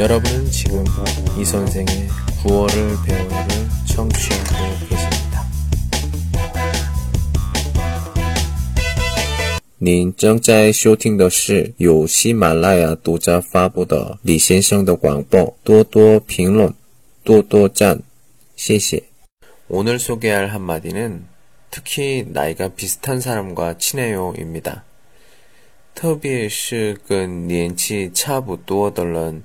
여러분은 지금 이 선생의 구월을 배우를 청취하고 계십니다. 您正在收听的是由喜马拉雅独家发布的李先生的广播。多多评论，多多赞，谢谢。 오늘 소개할 한마디는 특히 나이가 비슷한 사람과 친해요입니다. 特别是跟年纪差不多的人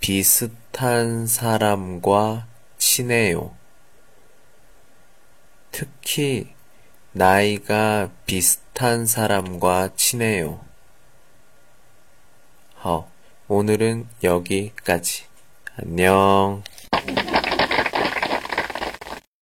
비슷한 사람과 친해요. 특히 나이가 비슷한 사람과 친해요. 好, 오늘은 여기까지. 안녕.